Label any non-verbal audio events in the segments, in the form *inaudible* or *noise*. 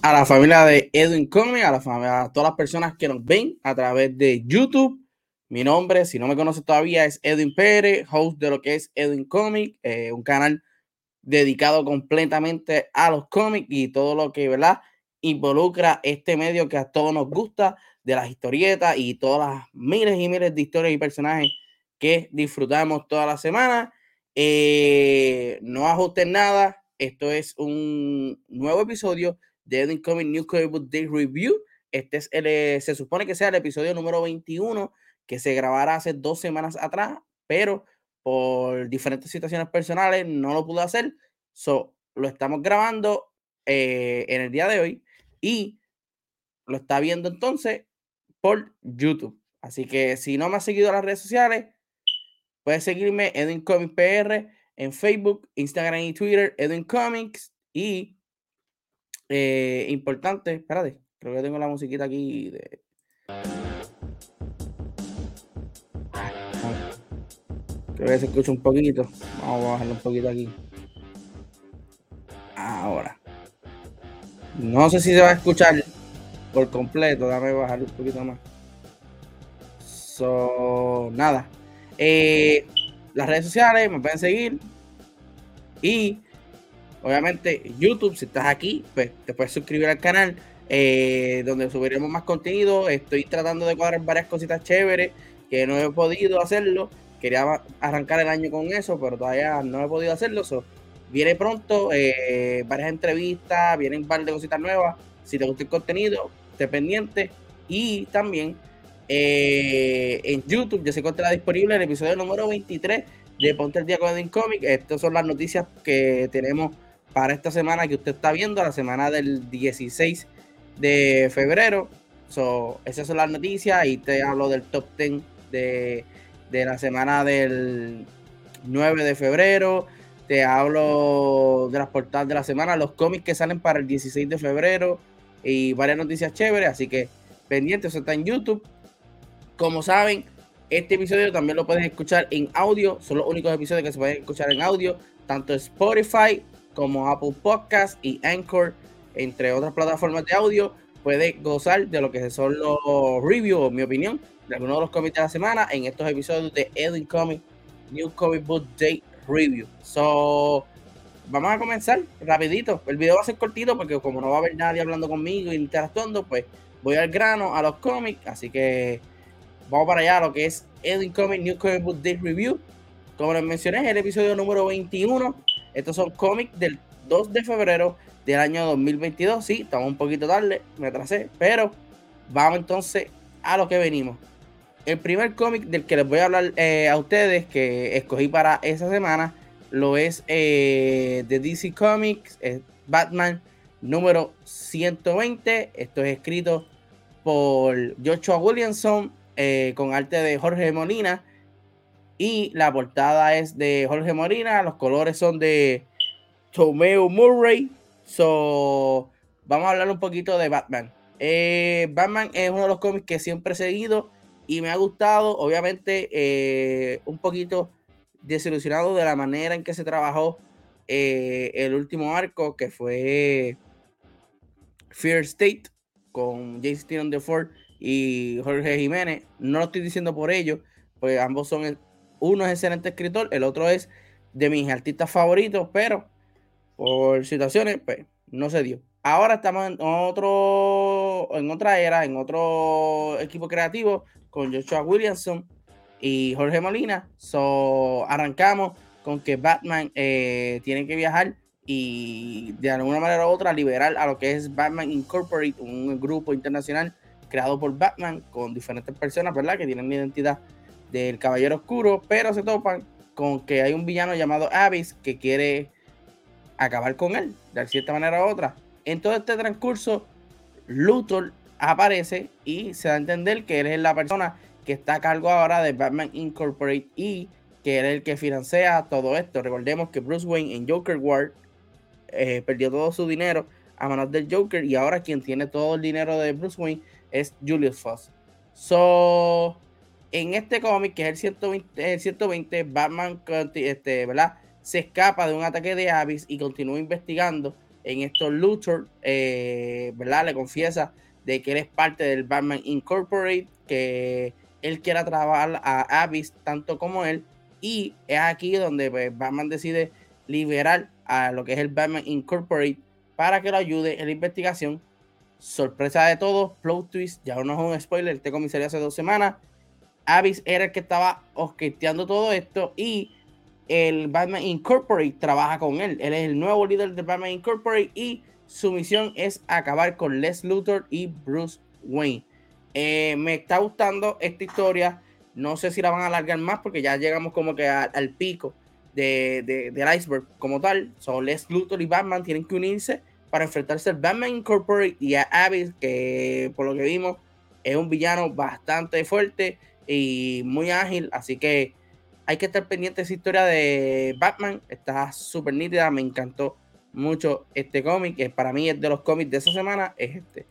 A la familia de Edwin Comics, a, la familia, a todas las personas que nos ven a través de YouTube. Mi nombre, si no me conoces todavía, es Edwin Pérez, host de lo que es Edwin Comics, eh, un canal dedicado completamente a los cómics y todo lo que, ¿verdad? Involucra este medio que a todos nos gusta, de las historietas y todas las miles y miles de historias y personajes que disfrutamos toda la semana. Eh, no ajusten nada, esto es un nuevo episodio de The Incoming New Comic Book Day Review. Este es el, eh, se supone que sea el episodio número 21 que se grabará hace dos semanas atrás, pero por diferentes situaciones personales no lo pude hacer. So, lo estamos grabando eh, en el día de hoy y lo está viendo entonces por YouTube. Así que si no me has seguido en las redes sociales, puedes seguirme en Incoming PR en Facebook, Instagram y Twitter, Edwin Comics. Y eh, importante, espérate, creo que tengo la musiquita aquí de. Creo que se escucha un poquito. Vamos a bajarlo un poquito aquí. Ahora. No sé si se va a escuchar por completo. Dame bajarlo un poquito más. So, nada. Eh, las redes sociales, me pueden seguir. Y obviamente YouTube, si estás aquí, pues te puedes suscribir al canal eh, donde subiremos más contenido. Estoy tratando de cuadrar varias cositas chéveres que no he podido hacerlo. Quería arrancar el año con eso, pero todavía no he podido hacerlo. viene pronto eh, varias entrevistas, vienen un par de cositas nuevas. Si te gusta el contenido, esté pendiente. Y también eh, en YouTube ya se encuentra disponible el episodio número 23 de Ponte el Día con Edwin Comic. Estas son las noticias que tenemos para esta semana que usted está viendo, la semana del 16 de febrero. So, esas son las noticias y te hablo del top 10 de, de la semana del 9 de febrero. Te hablo de las portadas de la semana, los cómics que salen para el 16 de febrero y varias noticias chéveres. Así que pendientes, eso está en YouTube. Como saben, este episodio también lo puedes escuchar en audio. Son los únicos episodios que se pueden escuchar en audio, tanto Spotify como Apple Podcast y Anchor, entre otras plataformas de audio. Puedes gozar de lo que son los reviews, mi opinión, de algunos de los cómics de la semana en estos episodios de Edwin Comic New Comic Book Day Review. So, vamos a comenzar rapidito. El video va a ser cortito porque como no va a haber nadie hablando conmigo y interactuando, pues voy al grano a los cómics. Así que vamos para allá lo que es Edwin Comic New Comic Book Day Review. Como les mencioné, el episodio número 21. Estos son cómics del 2 de febrero del año 2022. Sí, estamos un poquito tarde, me atrasé, pero vamos entonces a lo que venimos. El primer cómic del que les voy a hablar eh, a ustedes, que escogí para esa semana, lo es eh, de DC Comics, Batman número 120. Esto es escrito por Joshua Williamson eh, con arte de Jorge Molina. Y la portada es de Jorge Molina. Los colores son de Tomeo Murray. So, vamos a hablar un poquito de Batman. Eh, Batman es uno de los cómics que siempre he seguido y me ha gustado. Obviamente, eh, un poquito desilusionado de la manera en que se trabajó el último arco, que fue Fear State con Jason Tyrion de Ford y Jorge Jiménez. No lo estoy diciendo por ello, pues ambos son, uno es excelente escritor, el otro es de mis artistas favoritos, pero por situaciones, pues no se dio. Ahora estamos en otro, en otra era, en otro equipo creativo con Joshua Williamson y Jorge Molina. So, arrancamos con que Batman eh, tiene que viajar y de alguna manera u otra liberar a lo que es Batman Incorporated, un grupo internacional creado por Batman con diferentes personas, ¿verdad? Que tienen identidad del Caballero Oscuro, pero se topan con que hay un villano llamado Abyss que quiere acabar con él, de cierta manera u otra. En todo este transcurso, Luthor aparece y se da a entender que él es la persona que está a cargo ahora de Batman Incorporated y que es el que financia todo esto. Recordemos que Bruce Wayne en Joker War eh, perdió todo su dinero a manos del Joker y ahora quien tiene todo el dinero de Bruce Wayne es Julius Foss. So, en este cómic, que es el 120, 120 Batman este, ¿verdad? se escapa de un ataque de Abyss y continúa investigando en estos Luthor, eh, ¿verdad? Le confiesa de que él es parte del Batman Incorporated, que él quiera trabajar a Abyss tanto como él, y es aquí donde pues, Batman decide liberar a lo que es el Batman Incorporated para que lo ayude en la investigación. Sorpresa de todos, plot twist, ya no es un spoiler, este comisario hace dos semanas. Abyss era el que estaba orquesteando todo esto y el Batman Incorporated trabaja con él. Él es el nuevo líder del Batman Incorporated y su misión es acabar con Les Luthor y Bruce Wayne. Eh, me está gustando esta historia. No sé si la van a alargar más porque ya llegamos como que al pico de, del iceberg como tal. Son Les Luthor y Batman tienen que unirse para enfrentarse al Batman Incorporated y a Abyss, que por lo que vimos es un villano bastante fuerte y muy ágil. Así que hay que estar pendiente de esa historia de Batman. Está súper nítida, me encantó mucho este cómic. Que para mí es de los cómics de esa semana, es este.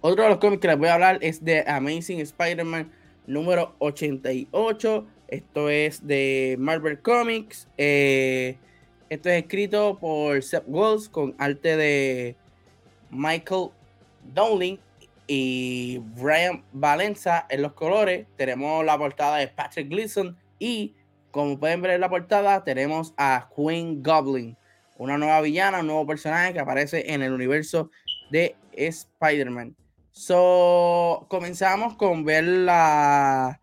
Otro de los cómics que les voy a hablar es de Amazing Spider-Man número 88. Esto es de Marvel Comics. Eh, esto es escrito por Seth Wells con arte de Michael Dowling y Brian Valenza en los colores. Tenemos la portada de Patrick Gleason y como pueden ver en la portada tenemos a Queen Goblin, una nueva villana, un nuevo personaje que aparece en el universo de Spider-Man. So, comenzamos con ver la,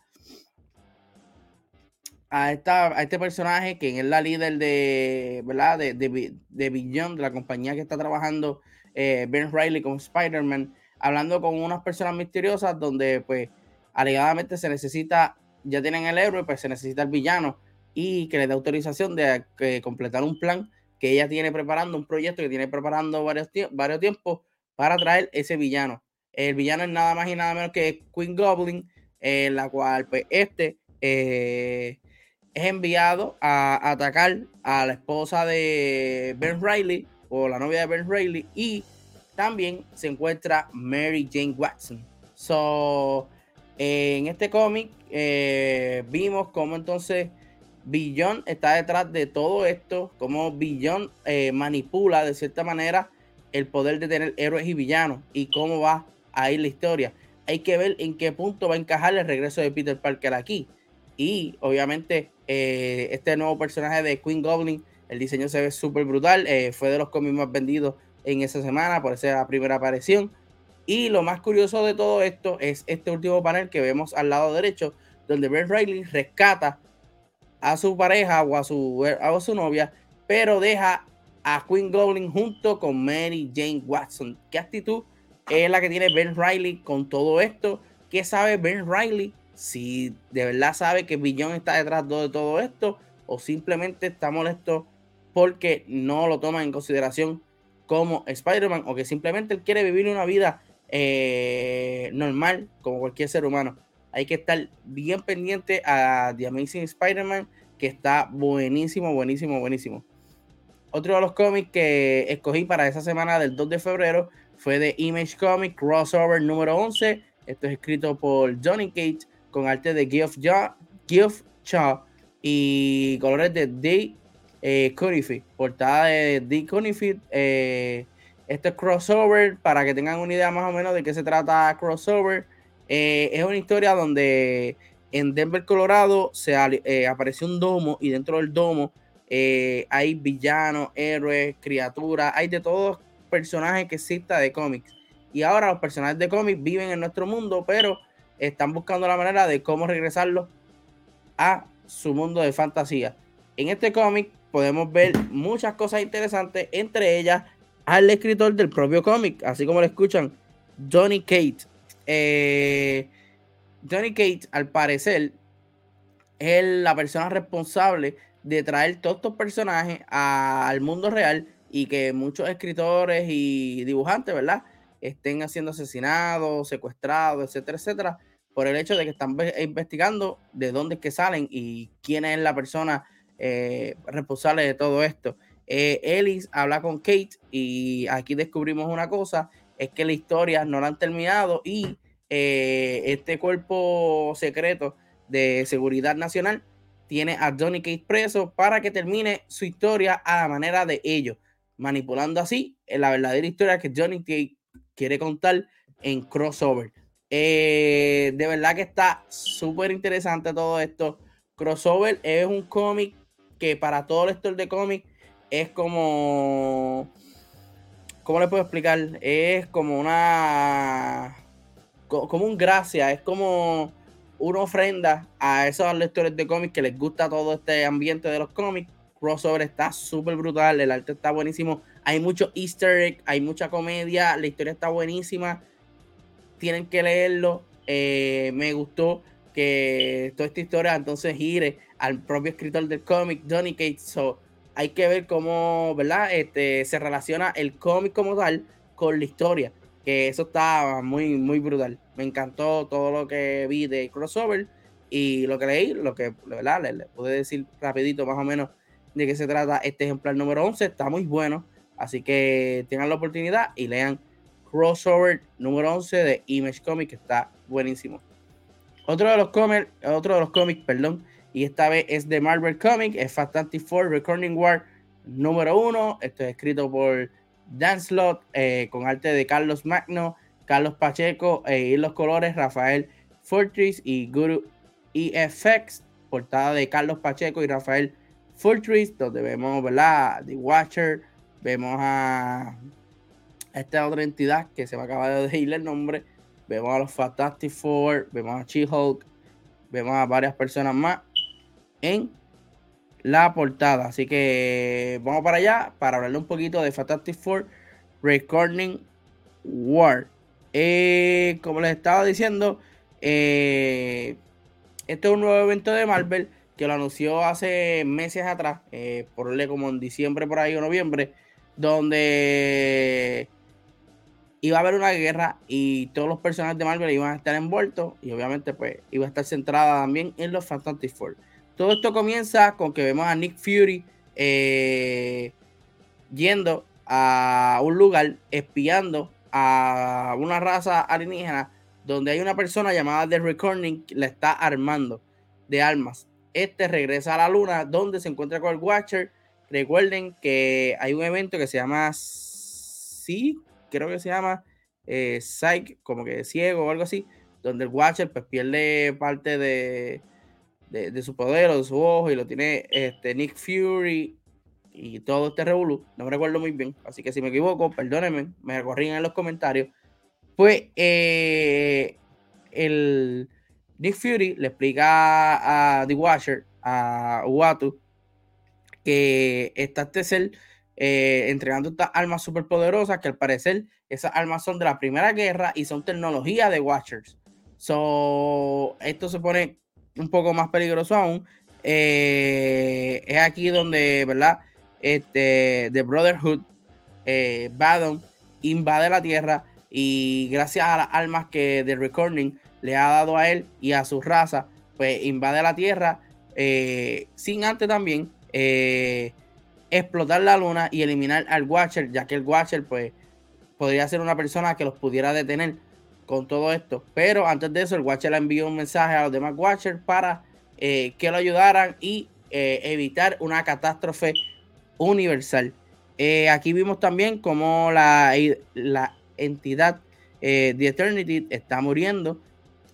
a, esta, a este personaje, que es la líder de, ¿verdad? De, de, de Beyond, de la compañía que está trabajando eh, Ben Riley con Spider-Man, hablando con unas personas misteriosas donde, pues, alegadamente se necesita, ya tienen el héroe, pues se necesita el villano y que le dé autorización de completar un plan que ella tiene preparando, un proyecto que tiene preparando varios, varios tiempos para traer ese villano. El villano es nada más y nada menos que Queen Goblin, en la cual, pues, este eh, es enviado a atacar a la esposa de Ben Riley o la novia de Ben Riley y también se encuentra Mary Jane Watson. So, en este cómic eh, vimos cómo entonces Billon está detrás de todo esto, cómo Billon eh, manipula de cierta manera el poder de tener héroes y villanos y cómo va a ir la historia. Hay que ver en qué punto va a encajar el regreso de Peter Parker aquí. Y obviamente eh, este nuevo personaje de Queen Goblin, el diseño se ve súper brutal. Fue de los cómics más vendidos en esa semana, por la primera aparición. Y lo más curioso de todo esto es este último panel que vemos al lado derecho, donde Ben Riley rescata a su pareja o a su, a su novia, pero deja a Queen Goblin junto con Mary Jane Watson. ¿Qué actitud es la que tiene Ben Riley con todo esto? ¿Qué sabe Ben Riley si de verdad sabe que Billón está detrás de todo esto o simplemente está molesto porque no lo toma en consideración como Spider-Man o que simplemente él quiere vivir una vida eh, normal como cualquier ser humano. Hay que estar bien pendiente a The Amazing Spider-Man que está buenísimo, buenísimo, buenísimo. Otro de los cómics que escogí para esa semana del 2 de febrero fue de Image Comic Crossover número 11. Esto es escrito por Johnny Cage con arte de Geoff Shaw y colores de D. Eh, portada de D. Conifi. Eh, este es crossover, para que tengan una idea más o menos de qué se trata crossover. Eh, es una historia donde en Denver, Colorado, se eh, apareció un domo y dentro del domo hay villanos, héroes, criaturas, hay de todos personajes que exista de cómics. Y ahora los personajes de cómics viven en nuestro mundo, pero están buscando la manera de cómo regresarlo a su mundo de fantasía. En este cómic podemos ver muchas cosas interesantes, entre ellas al escritor del propio cómic, así como lo escuchan, Johnny Kate. Eh, Johnny Kate, al parecer, es la persona responsable de traer todos estos personajes al mundo real y que muchos escritores y dibujantes, ¿verdad? estén siendo asesinados, secuestrados, etcétera, etcétera, por el hecho de que están investigando de dónde es que salen y quién es la persona eh, responsable de todo esto. Eh, Ellis habla con Kate y aquí descubrimos una cosa, es que la historia no la han terminado y eh, este cuerpo secreto de seguridad nacional tiene a Johnny Kate preso para que termine su historia a la manera de ellos. manipulando así la verdadera historia que Johnny T quiere contar en crossover. Eh, de verdad que está súper interesante todo esto. Crossover es un cómic que para todo lector de cómic es como. ¿Cómo le puedo explicar? Es como una. Como un gracia, es como una ofrenda a esos lectores de cómics que les gusta todo este ambiente de los cómics. Crossover está súper brutal, el arte está buenísimo. Hay mucho easter egg, hay mucha comedia, la historia está buenísima. Tienen que leerlo. Eh, me gustó que toda esta historia entonces gire al propio escritor del cómic, Donny Cates. So, hay que ver cómo, ¿verdad? Este, se relaciona el cómic como tal con la historia. Que eso está muy, muy brutal. Me encantó todo lo que vi de crossover y lo que leí, lo que, ¿verdad? Le, pude decir rapidito más o menos de qué se trata este ejemplar número 11. Está muy bueno. Así que tengan la oportunidad y lean crossover número 11 de Image Comics, que está buenísimo. Otro de los cómics, otro de los cómics, perdón, y esta vez es de Marvel Comics, es Fantastic Four Recording War número uno. Esto es escrito por Dan Slott, eh, con arte de Carlos Magno, Carlos Pacheco eh, y los colores Rafael Fortress y Guru EFX, portada de Carlos Pacheco y Rafael Fortress, donde vemos, ¿verdad? The Watcher, vemos a esta otra entidad que se me acaba de decir el nombre, vemos a los Fantastic Four, vemos a She-Hulk, vemos a varias personas más en la portada. Así que vamos para allá para hablarle un poquito de Fantastic Four Recording War. Eh, como les estaba diciendo, eh, este es un nuevo evento de Marvel que lo anunció hace meses atrás, eh, por como en diciembre por ahí o noviembre, donde iba a haber una guerra y todos los personajes de Marvel iban a estar envueltos y obviamente pues iba a estar centrada también en los Fantastic Four. Todo esto comienza con que vemos a Nick Fury eh, yendo a un lugar espiando a una raza alienígena donde hay una persona llamada The Recording que la está armando de armas. Este regresa a la luna donde se encuentra con el Watcher. Recuerden que hay un evento que se llama sí, creo que se llama eh, Psych, como que ciego o algo así, donde el Watcher pues pierde parte de, de, su poder o de su ojo y lo tiene este, Nick Fury y todo este revolú. No me recuerdo muy bien, así que si me equivoco, perdónenme, me corrigen en los comentarios. Pues eh, el Nick Fury le explica a The Watcher, a Uatu, que está este ser eh, entregando estas armas súper poderosas que al parecer esas armas son de la Primera Guerra y son tecnología de Watchers. So, esto se pone un poco más peligroso aún, eh, es aquí donde, ¿verdad? Este, The Brotherhood, eh, Badon, invade la Tierra y gracias a las armas que The Recording le ha dado a él y a su raza, pues invade la Tierra eh, sin antes también explotar la luna y eliminar al Watcher, ya que el Watcher pues podría ser una persona que los pudiera detener con todo esto. Pero antes de eso, el Watcher le envió un mensaje a los demás Watchers para eh, que lo ayudaran y eh, evitar una catástrofe universal. Eh, aquí vimos también cómo la, la entidad de Eternity está muriendo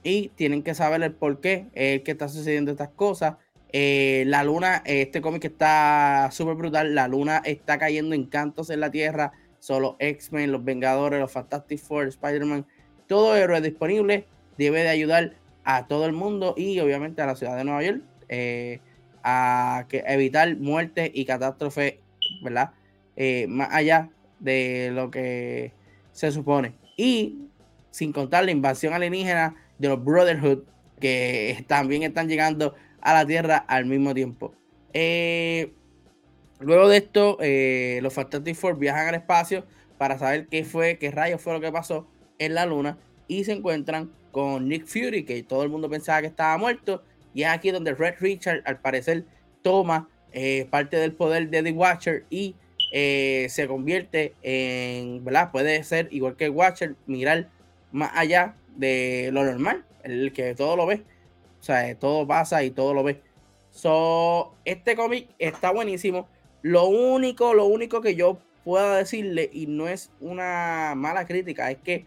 y tienen que saber el por qué que está sucediendo estas cosas. la luna, este cómic está súper brutal. La luna está cayendo en cantos en la tierra. Solo X-Men, los Vengadores, los Fantastic Four, Spider-Man todo héroe disponible debe de ayudar a todo el mundo y obviamente a la ciudad de Nueva York eh, a que evitar muerte y catástrofe, ¿verdad? Eh, más allá de lo que se supone. Y sin contar la invasión alienígena de los Brotherhood que *laughs* también están llegando a la Tierra al mismo tiempo. Eh, luego de esto, los Fantastic Four viajan al espacio para saber qué fue, qué rayos fue lo que pasó en la luna y se encuentran con Nick Fury, que todo el mundo pensaba que estaba muerto. Y es aquí donde Red Richard, al parecer, toma eh, parte del poder de The Watcher y eh, se convierte en, ¿verdad? Puede ser igual que Watcher, mirar más allá de lo normal, el que todo lo ve. O sea, todo pasa y todo lo ve. So, este cómic está buenísimo. Lo único, lo único que yo pueda decirle, y no es una mala crítica, es que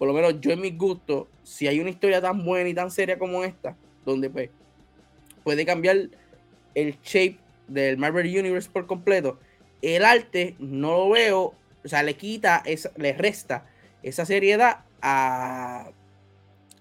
por lo menos yo en mis gustos, si hay una historia tan buena y tan seria como esta, donde pues puede cambiar el shape del Marvel Universe por completo, el arte no lo veo, o sea, le quita, le resta esa seriedad a,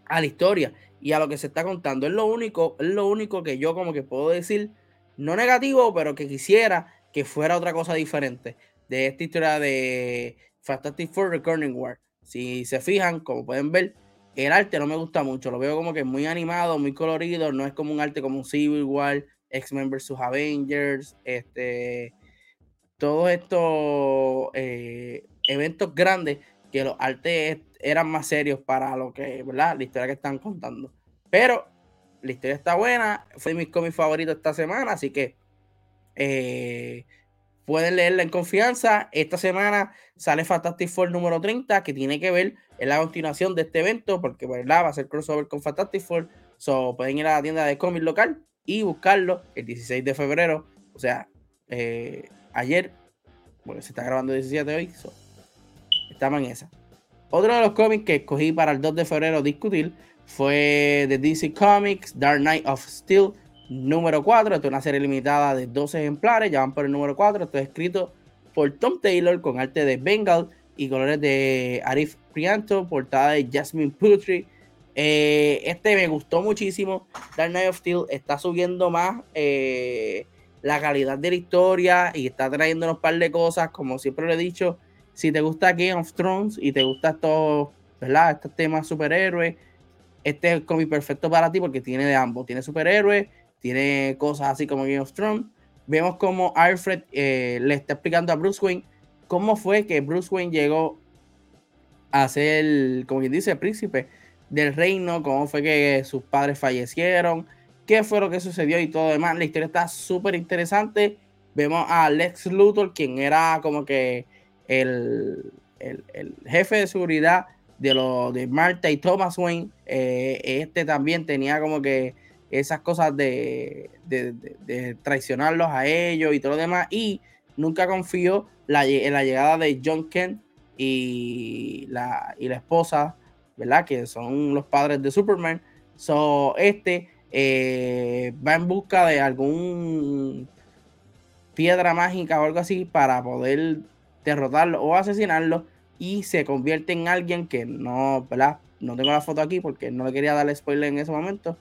la historia y a lo que se está contando. Es lo único, es lo único que yo como que puedo decir, no negativo, pero que quisiera que fuera otra cosa diferente de esta historia de Fantastic Four Recording War. Si se fijan, como pueden ver, el arte no me gusta mucho. Lo veo como que muy animado, muy colorido. No es como un arte como un Civil War, X-Men vs. Avengers, este, todos estos eh, eventos grandes que los artes eran más serios para lo que, ¿verdad? La historia que están contando. Pero la historia está buena, fue mis cómics favoritos esta semana, así que eh, pueden leerla en confianza. Esta semana sale Fantastic Four número 30, que tiene que ver en la continuación de este evento, porque ¿verdad? va a ser crossover con Fantastic Four. So, pueden ir a la tienda de cómics local y buscarlo el 16 de febrero. O sea, eh, ayer, bueno, se está grabando el 17 hoy, so, estamos en esa. Otro de los cómics que escogí para el 2 de febrero discutir fue de DC Comics Dark Knight of Steel número 4. Esto es una serie limitada de 12 ejemplares, ya van por el número 4. Esto es escrito por Tom Taylor con arte de Bengal y colores de Arif Prianto, portada de Jasmine Putri. Eh, este me gustó muchísimo. Dark Knight of Steel está subiendo más eh, la calidad de la historia y está trayendo un par de cosas, como siempre lo he dicho si te gusta Game of Thrones y te gusta estos, ¿verdad? Estos temas superhéroes, este es el cómic perfecto para ti porque tiene de ambos. Tiene superhéroes, tiene cosas así como Game of Thrones. Vemos como Alfred eh, le está explicando a Bruce Wayne cómo fue que Bruce Wayne llegó a ser, como quien dice, príncipe del reino, cómo fue que sus padres fallecieron, qué fue lo que sucedió y todo demás. La historia está súper interesante. Vemos a Lex Luthor, quien era como que el, jefe de seguridad de, lo, de Marta y Thomas Wayne, eh, este también tenía como que esas cosas de, traicionarlos a ellos y todo lo demás, y nunca confió en la llegada de John Kent y la, y la esposa, ¿verdad? Que son los padres de Superman. So, este eh, va en busca de algún piedra mágica o algo así para poder derrotarlo o asesinarlo y se convierte en alguien que no, ¿verdad? No tengo la foto aquí porque no le quería darle spoiler en ese momento,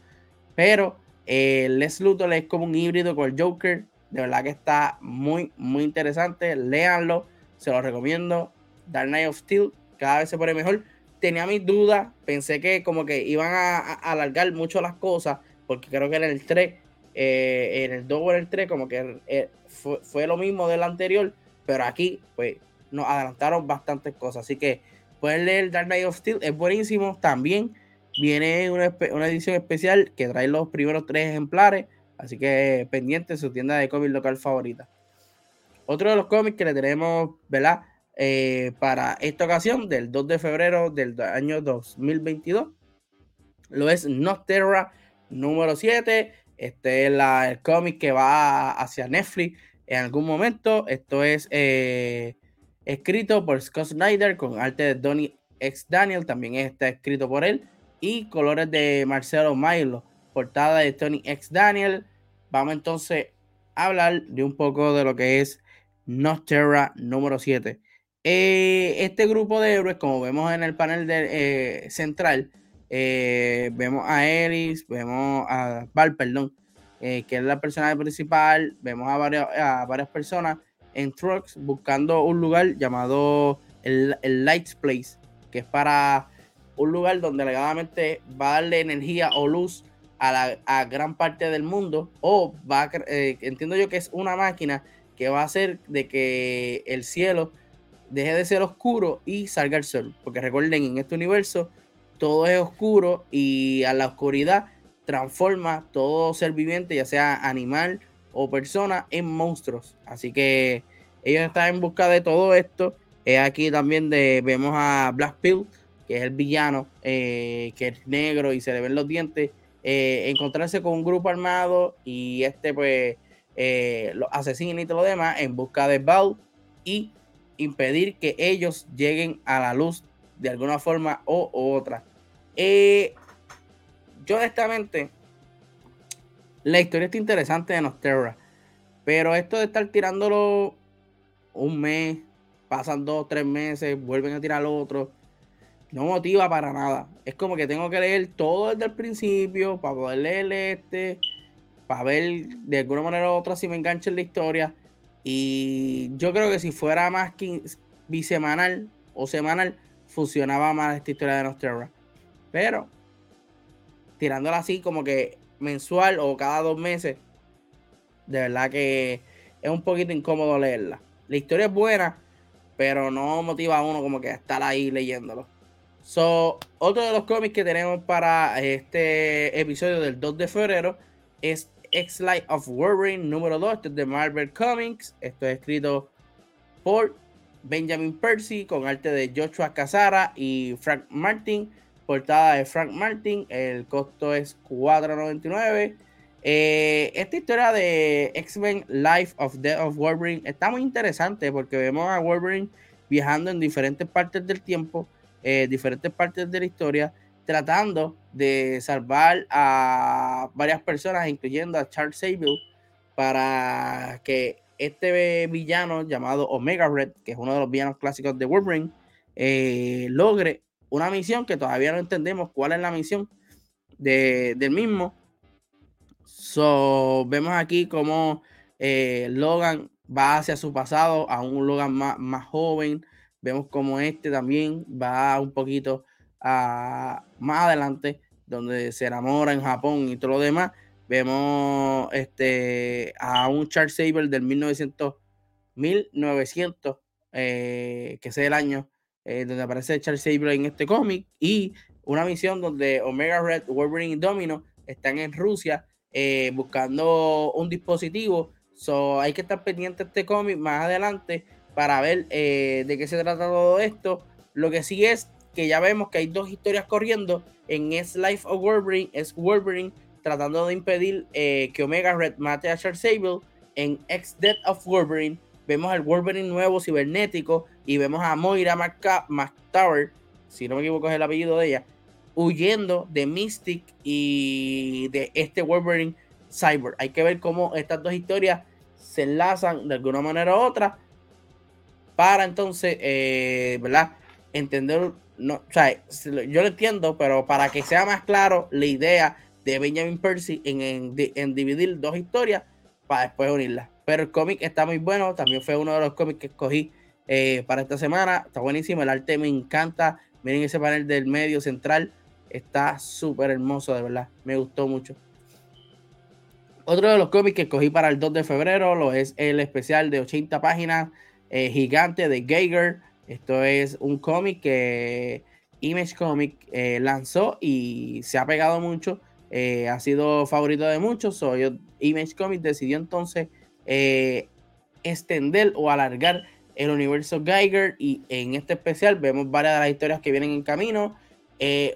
pero eh, Les es como un híbrido con el Joker, de verdad que está muy, muy interesante, léanlo, se lo recomiendo, Dark Knight of Steel, cada vez se pone mejor. Tenía mis dudas, pensé que como que iban a, alargar mucho las cosas, porque creo que en el 3, eh, en el 2 o en el 3, como que eh, fue, fue, lo mismo del anterior, pero aquí, pues, nos adelantaron bastantes cosas. Así que pueden leer Dark Knight of Steel, es buenísimo. También viene una, edición especial que trae los primeros tres ejemplares. Así que pendiente su tienda de cómic local favorita. Otro de los cómics que le tenemos, ¿verdad? Eh, para esta ocasión, del 2 de febrero del año 2022, lo es Terra número 7. Este es la, el cómic que va hacia Netflix en algún momento. Esto es eh, escrito por Scott Snyder con arte de Donny X Daniel, también está escrito por él, y colores de Marcelo Milo, portada de Tony X Daniel. Vamos entonces a hablar de un poco de lo que es Nosterra número 7. Eh, este grupo de héroes, como vemos en el panel eh, central, vemos a Eris, vemos a Val, perdón, eh, que es la personaje principal. Vemos a, a varias personas en trucks buscando un lugar llamado el, el Lights Place, que es para un lugar donde legalmente va a darle energía o luz a, la, a gran parte del mundo. O va a, eh, entiendo yo que es una máquina que va a hacer de que el cielo deje de ser oscuro y salga el sol. Porque recuerden, en este universo todo es oscuro y a la oscuridad transforma todo ser viviente, ya sea animal o persona, en monstruos. Así que ellos están en busca de todo esto. aquí también vemos a Black Pill, que es el villano, eh, que es negro y se le ven los dientes. Eh, encontrarse con un grupo armado y este pues eh, los asesina y todo lo demás en busca de Val y impedir que ellos lleguen a la luz de alguna forma o, otra. Eh, yo honestamente, la historia está interesante de Nosterra, pero esto de estar tirándolo un mes, pasan dos, tres meses, vuelven a tirar otro, no motiva para nada. Es como que tengo que leer todo desde el principio para poder leer este, para ver de alguna manera u otra si me engancha en la historia. Y yo creo que si fuera más bisemanal o semanal, funcionaba más esta historia de Nosterra. Pero, tirándola así como que mensual o cada dos meses, de verdad que es un poquito incómodo leerla. La historia es buena, pero no motiva a uno como que a estar ahí leyéndolo. So, otro de los cómics que tenemos para este episodio del 2 de febrero es X-Light of Wolverine número 2. Este es de Marvel Comics. Esto es escrito por Benjamin Percy con arte de Joshua Casara y Frank Martin. Portada de Frank Martin. El costo es 4.99. Eh, esta historia de X-Men Life of Death of Wolverine está muy interesante porque vemos a Wolverine viajando en diferentes partes del tiempo, eh, diferentes partes de la historia, tratando de salvar a varias personas, incluyendo a Charles Sable, para que este villano llamado Omega Red, que es uno de los villanos clásicos de Wolverine, eh, logre una misión que todavía no entendemos cuál es la misión de, del mismo. So, vemos aquí cómo eh, Logan va hacia su pasado, a un Logan más, más joven. Vemos como este también va un poquito más adelante, donde se enamora en Japón y todo lo demás, vemos este, a un Charles Saber del 1900, 1900 eh, que es el año eh, donde aparece Charles Saber en este cómic, y una misión donde Omega Red, Wolverine y Domino están en Rusia eh, buscando un dispositivo. So, hay que estar pendiente de este cómic más adelante para ver de qué se trata todo esto. Lo que sí es que ya vemos que hay dos historias corriendo. En Es Life of Wolverine, es Wolverine tratando de impedir eh, que Omega Red mate a Sable. En X Death of Wolverine, vemos al Wolverine nuevo cibernético y vemos a Moira McTower, si no me equivoco es el apellido de ella, huyendo de Mystic y de este Wolverine Cyber. Hay que ver cómo estas dos historias se enlazan de alguna manera u otra para entonces, eh, ¿verdad? Entender no, o sea, yo lo entiendo, pero para que sea más claro la idea de Benjamin Percy en, dividir dos historias para después unirlas. Pero el cómic está muy bueno, también fue uno de los cómics que escogí eh, para esta semana. Está buenísimo, el arte me encanta. Miren ese panel del medio central, está súper hermoso, de verdad. Me gustó mucho. Otro de los cómics que escogí para el 2 de febrero lo es el especial de 80 páginas eh, gigante de Geiger esto es un cómic que Image Comic eh, lanzó y se ha pegado mucho. Eh, ha sido favorito de muchos. So, Image Comics decidió entonces extender o alargar el universo Geiger. Y en este especial vemos varias de las historias que vienen en camino.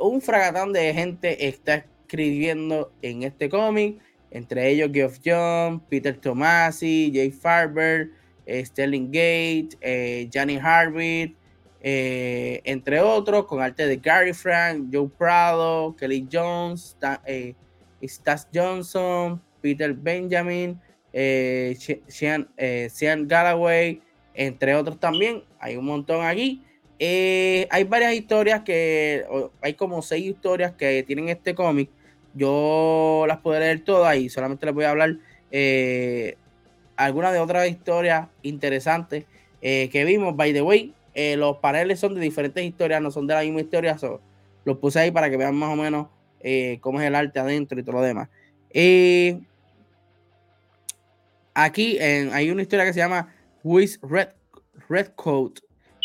un fragatán de gente está escribiendo en este cómic. Entre ellos Geoff John, Peter Tomasi, Jay Farber, Sterling Gate, eh, Johnny Harvey, eh, entre otros, con arte de Gary Frank, Joe Prado, Kelly Jones, Stas Johnson, Peter Benjamin, Sean, Galloway, entre otros también. Hay un montón aquí. hay varias historias que, hay como seis historias que tienen este cómic. Yo las puedo leer todas y solamente les voy a hablar algunas de otras historias interesantes eh, que vimos. By the way, eh, los paneles son de diferentes historias, no son de la misma historia. los puse ahí para que vean más o menos eh, cómo es el arte adentro y todo lo demás. aquí hay una historia que se llama With Red, Red Coat,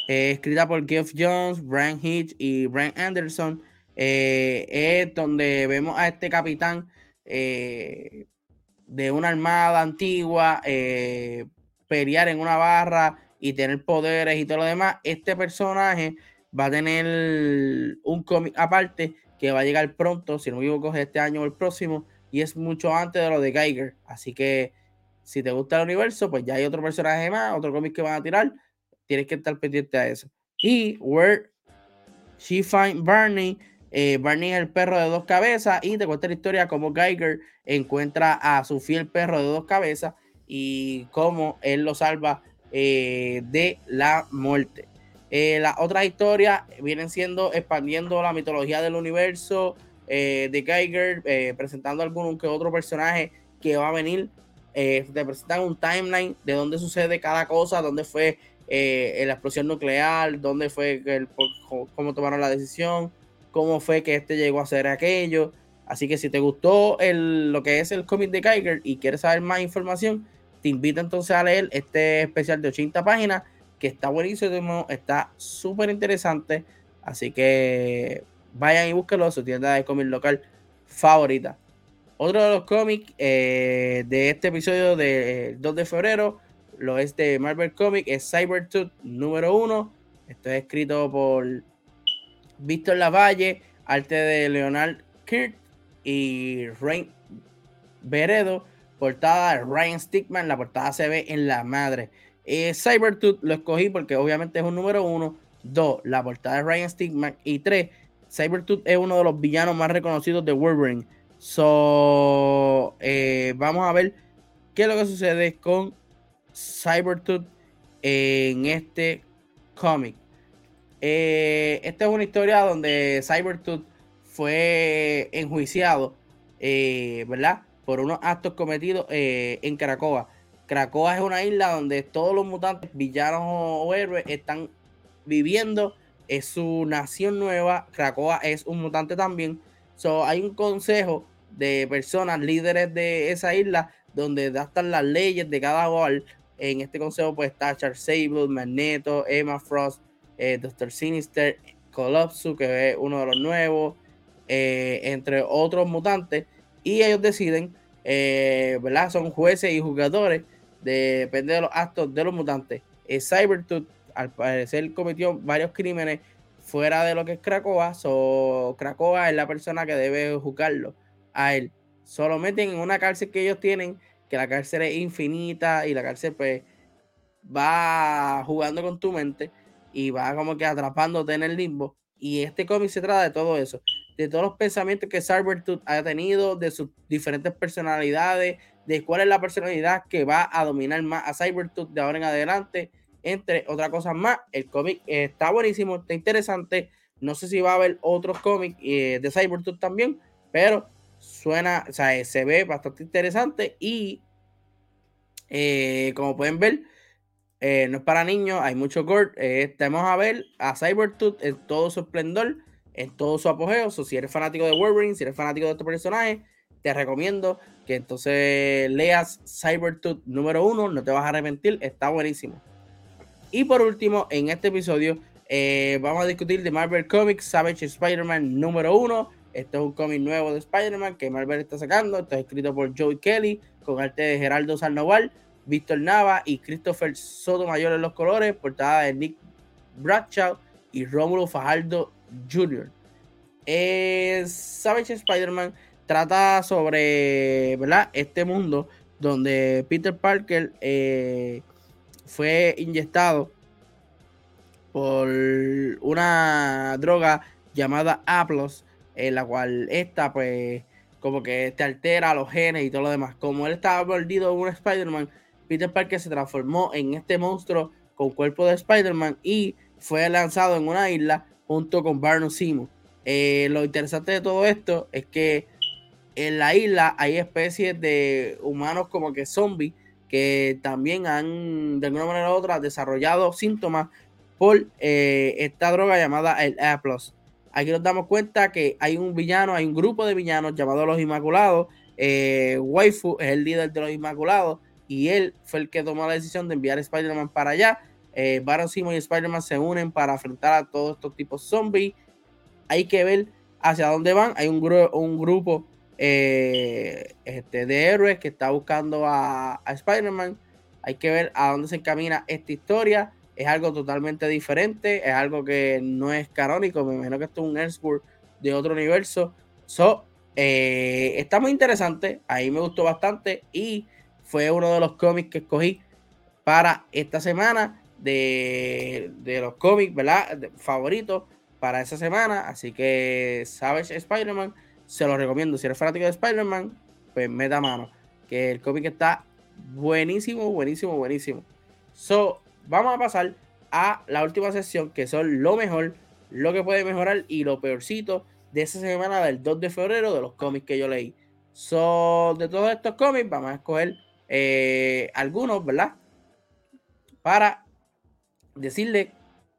escrita por Geoff Jones, Brian Hitch y Brian Anderson. es donde vemos a este capitán de una armada antigua, eh, pelear en una barra y tener poderes y todo lo demás, este personaje va a tener un cómic aparte que va a llegar pronto, si no me equivoco, este año o el próximo, y es mucho antes de lo de Geiger. Así que si te gusta el universo, pues ya hay otro personaje más, otro cómic que van a tirar. tienes que estar pendiente a eso. Y Where She Find Barney. Eh, Barney es el perro de dos cabezas y te cuenta la historia cómo Geiger encuentra a su fiel perro de dos cabezas y cómo él lo salva eh, de la muerte. Eh, las otras historias vienen siendo expandiendo la mitología del universo de Geiger, presentando algún que otro personaje que va a venir. te presentan un timeline de dónde sucede cada cosa, dónde fue eh, la explosión nuclear, dónde fue, el, cómo tomaron la decisión, cómo fue que este llegó a hacer aquello. Así que si te gustó el, lo que es el cómic de Geiger y quieres saber más información, te invito entonces a leer este especial de 80 páginas que está buenísimo, está súper interesante. Así que vayan y búsquenlo en su tienda de cómic local favorita. Otro de los cómics eh, de este episodio del 2 de febrero lo es de Marvel Comics, es Cybertooth número uno. Esto es escrito por Víctor Lavalle, arte de Leonard Kirt y Rain Veredo, portada de Ryan Stickman. La portada se ve en la madre. Eh, Cybertooth lo escogí porque obviamente es un número uno. Dos, la portada de Ryan Stickman. Y tres, Cybertooth es uno de los villanos más reconocidos de Wolverine. So, eh, vamos a ver qué es lo que sucede con Cybertooth en este cómic. Eh, esta es una historia donde Cybertooth fue enjuiciado, eh, ¿verdad? Por unos actos cometidos eh, en Cracoa. Cracoa es una isla donde todos los mutantes, villanos o héroes están viviendo. Es su nación nueva. Cracoa es un mutante también. So, hay un consejo de personas, líderes de esa isla, donde están las leyes de cada cual en este consejo pues está Charles Sable, Magneto, Emma Frost, eh, Doctor Sinister, Colossus, que es uno de los nuevos, eh, entre otros mutantes. Y ellos deciden, eh, ¿verdad? Son jueces y jugadores, depende de los actos de los mutantes. Cybertooth, al parecer, cometió varios crímenes fuera de lo que es Krakoa. So, Krakoa es la persona que debe juzgarlo a él. Solo meten en una cárcel que ellos tienen que la cárcel es infinita y la cárcel pues va jugando con tu mente y va como que atrapándote en el limbo. Y este cómic se trata de todo eso, de todos los pensamientos que Cybertooth ha tenido, de sus diferentes personalidades, de cuál es la personalidad que va a dominar más a Cybertooth de ahora en adelante, entre otras cosas más. El cómic está buenísimo, está interesante. No sé si va a haber otros cómics eh, de Cybertooth también, pero suena, o sea, se ve bastante interesante y eh, como pueden ver, eh, no es para niños, hay mucho gore. Eh, a ver a Cybertooth en todo su esplendor, en todo su apogeo. si eres fanático de Wolverine, si eres fanático de este personaje, te recomiendo que entonces leas Cybertooth número uno, no te vas a arrepentir, está buenísimo. Y por último, en este episodio eh, vamos a discutir de Marvel Comics Savage Spider-Man número uno. Este es un cómic nuevo de Spider-Man que Marvel está sacando. Está escrito por Joey Kelly, con arte de Geraldo Sandoval, Víctor Nava y Christopher Sotomayor en los colores, portada de Nick Bradshaw y Rómulo Fajardo Jr. Savage Spider-Man trata sobre ¿verdad? este mundo donde Peter Parker eh, fue inyectado por una droga llamada Aplos, en la cual esta pues como que te altera los genes y todo lo demás. Como él estaba mordido un Spider-Man, Peter Parker se transformó en este monstruo con cuerpo de Spider-Man y fue lanzado en una isla junto con Barnum Simo. Eh, lo interesante de todo esto es que en la isla hay especies de humanos como que zombies que también han de alguna manera u otra desarrollado síntomas por eh, esta droga llamada el A+. Aquí nos damos cuenta que hay un villano, hay un grupo de villanos llamado Los Inmaculados. Eh, Waifu es el líder de los Inmaculados y él fue el que tomó la decisión de enviar a Spider-Man para allá. Eh, Baron Simo y Spider-Man se unen para enfrentar a todos estos tipos zombies. Hay que ver hacia dónde van. Hay un, un grupo eh, este, de héroes que está buscando a, a Spider-Man. Hay que ver a dónde se encamina esta historia es algo totalmente diferente, es algo que no es canónico, me imagino que esto es un Elseworld de otro universo. So, eh, está muy interesante, ahí me gustó bastante y fue uno de los cómics que escogí para esta semana. de, los cómics, ¿verdad? favoritos para esa semana. Así que Savage Spider-Man, se lo recomiendo. Si eres fanático de Spider-Man, pues meta mano. Que el cómic está buenísimo, buenísimo, buenísimo. So, vamos a pasar a la última sesión, que son lo mejor, lo que puede mejorar y lo peorcito de esa semana del 2 de febrero de los cómics que yo leí. So, de todos estos cómics, vamos a escoger eh, algunos, ¿verdad? Para decirle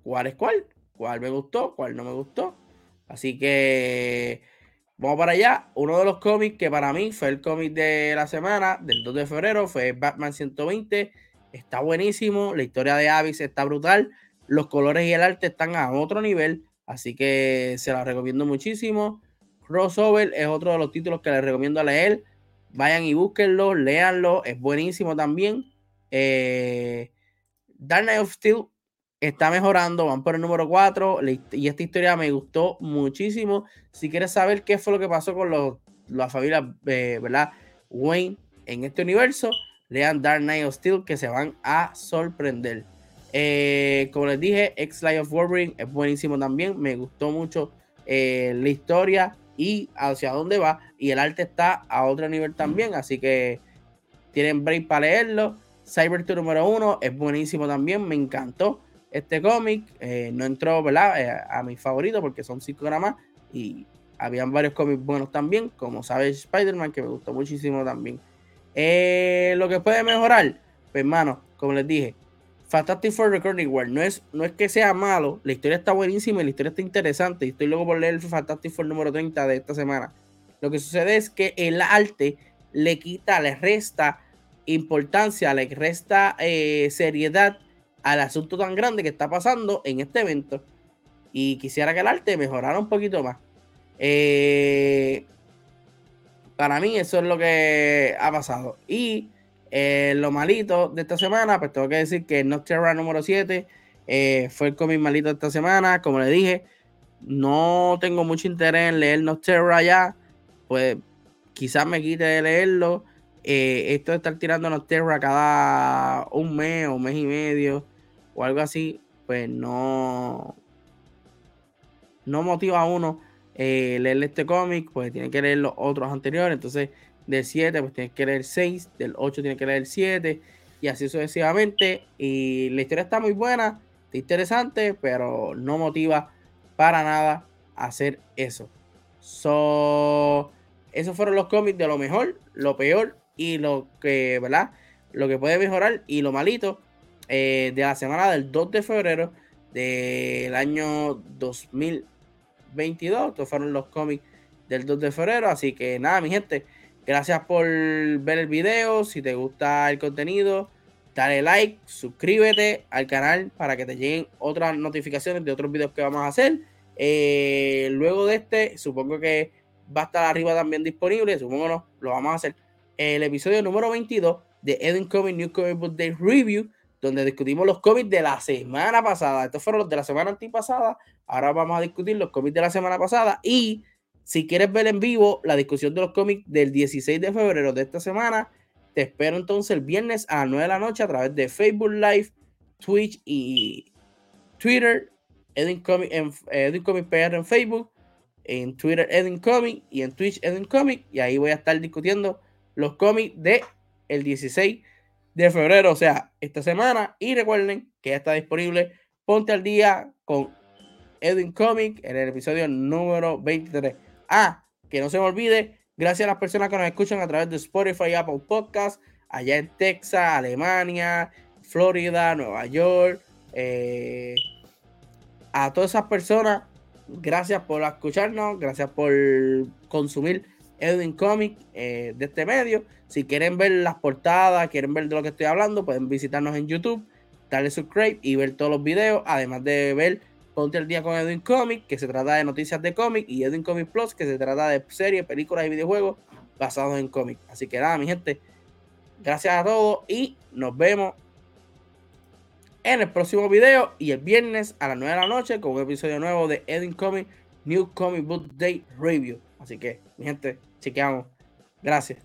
cuál es cuál, cuál me gustó, cuál no me gustó. Así que vamos para allá. Uno de los cómics que para mí fue el cómic de la semana, del 2 de febrero, fue Batman 120. Está buenísimo. La historia de Avis está brutal. Los colores y el arte están a otro nivel. Así que se la recomiendo muchísimo. Crossover es otro de los títulos que les recomiendo leer. Vayan y búsquenlo, léanlo. Es buenísimo también. Eh, Dark Knight of Steel está mejorando, van por el número 4 y esta historia me gustó muchísimo. Si quieres saber qué fue lo que pasó con los, la familia, eh, ¿verdad? Wayne en este universo, lean Dark Knight of Steel que se van a sorprender. Eh, como les dije, X-Life of Wolverine es buenísimo también, me gustó mucho eh, la historia y hacia dónde va y el arte está a otro nivel también, así que tienen break para leerlo. Cyber número 1 es buenísimo también, me encantó este cómic. Eh, no entró. Eh, a mi favorito porque son 5 gramas y habían varios cómics buenos también, como sabes Spider-Man, que me gustó muchísimo también. Eh, lo que puede mejorar, pues hermano, como les dije, Fantastic Four Recording World no es, no es que sea malo, la historia está buenísima la historia está interesante. Y estoy luego por leer el Fantastic Four número 30 de esta semana. Lo que sucede es que el arte le quita, le resta importancia, le resta seriedad al asunto tan grande que está pasando en este evento. Y quisiera que el arte mejorara un poquito más. Eh, para mí eso es lo que ha pasado. Y eh, lo malito de esta semana, pues tengo que decir que Nocterra número 7 eh, fue el cómic malito de esta semana. Como le dije, no tengo mucho interés en leer Nocterra ya. Pues quizás me quite de leerlo. esto de estar tirando Nocterra cada un mes o mes y medio o algo así, pues no, no motiva a uno eh, leer este cómic, pues tiene que leer los otros anteriores. Entonces, del 7, pues tiene que leer 6, del 8 tiene que leer 7, y así sucesivamente. Y la historia está muy buena, está interesante, pero no motiva para nada hacer eso. So, esos fueron los cómics de lo mejor, lo peor y lo que, ¿verdad? Lo que puede mejorar y lo malito. Eh, de la semana del 2 de febrero del año 2022. Estos fueron los cómics del 2 de febrero. Así que nada, mi gente, gracias por ver el video. Si te gusta el contenido, dale like, suscríbete al canal para que te lleguen otras notificaciones de otros videos que vamos a hacer. Eh, luego de este, supongo que va a estar arriba también disponible. Supongo no, lo vamos a hacer. El episodio número 22 de Eden Comic New Comic Book Day Review donde discutimos los cómics de la semana pasada. Estos fueron los de la semana antipasada. Ahora vamos a discutir los cómics de la semana pasada. Y si quieres ver en vivo la discusión de los cómics del 16 de febrero de esta semana, te espero entonces el viernes a las 9 de la noche a través de Facebook Live, Twitch y Twitter. Edin Comic, en, Edin Comic PR en Facebook, en Twitter Edin Comic y en Twitch Edin Comic. Y ahí voy a estar discutiendo los cómics de el 16 de febrero, o sea, esta semana. Y recuerden que ya está disponible Ponte al Día con Edwin Comic en el episodio número 23. Ah, que no se me olvide, gracias a las personas que nos escuchan a través de Spotify Apple Podcasts, allá en Texas, Alemania, Florida, Nueva York, eh, a todas esas personas, gracias por escucharnos, gracias por consumir Edwin Comic eh, de este medio. Si quieren ver las portadas, quieren ver de lo que estoy hablando, pueden visitarnos en YouTube, darle subscribe y ver todos los videos. Además de ver Ponte el Día con Edwin Comic, que se trata de noticias de cómic, y Edwin Comic Plus, que se trata de series, películas y videojuegos basados en cómic. Así que nada, mi gente, gracias a todos y nos vemos en el próximo video y el viernes a las 9 de la noche con un episodio nuevo de Edwin Comic New Comic Book Day Review. Así que, mi gente, chequeamos. Gracias.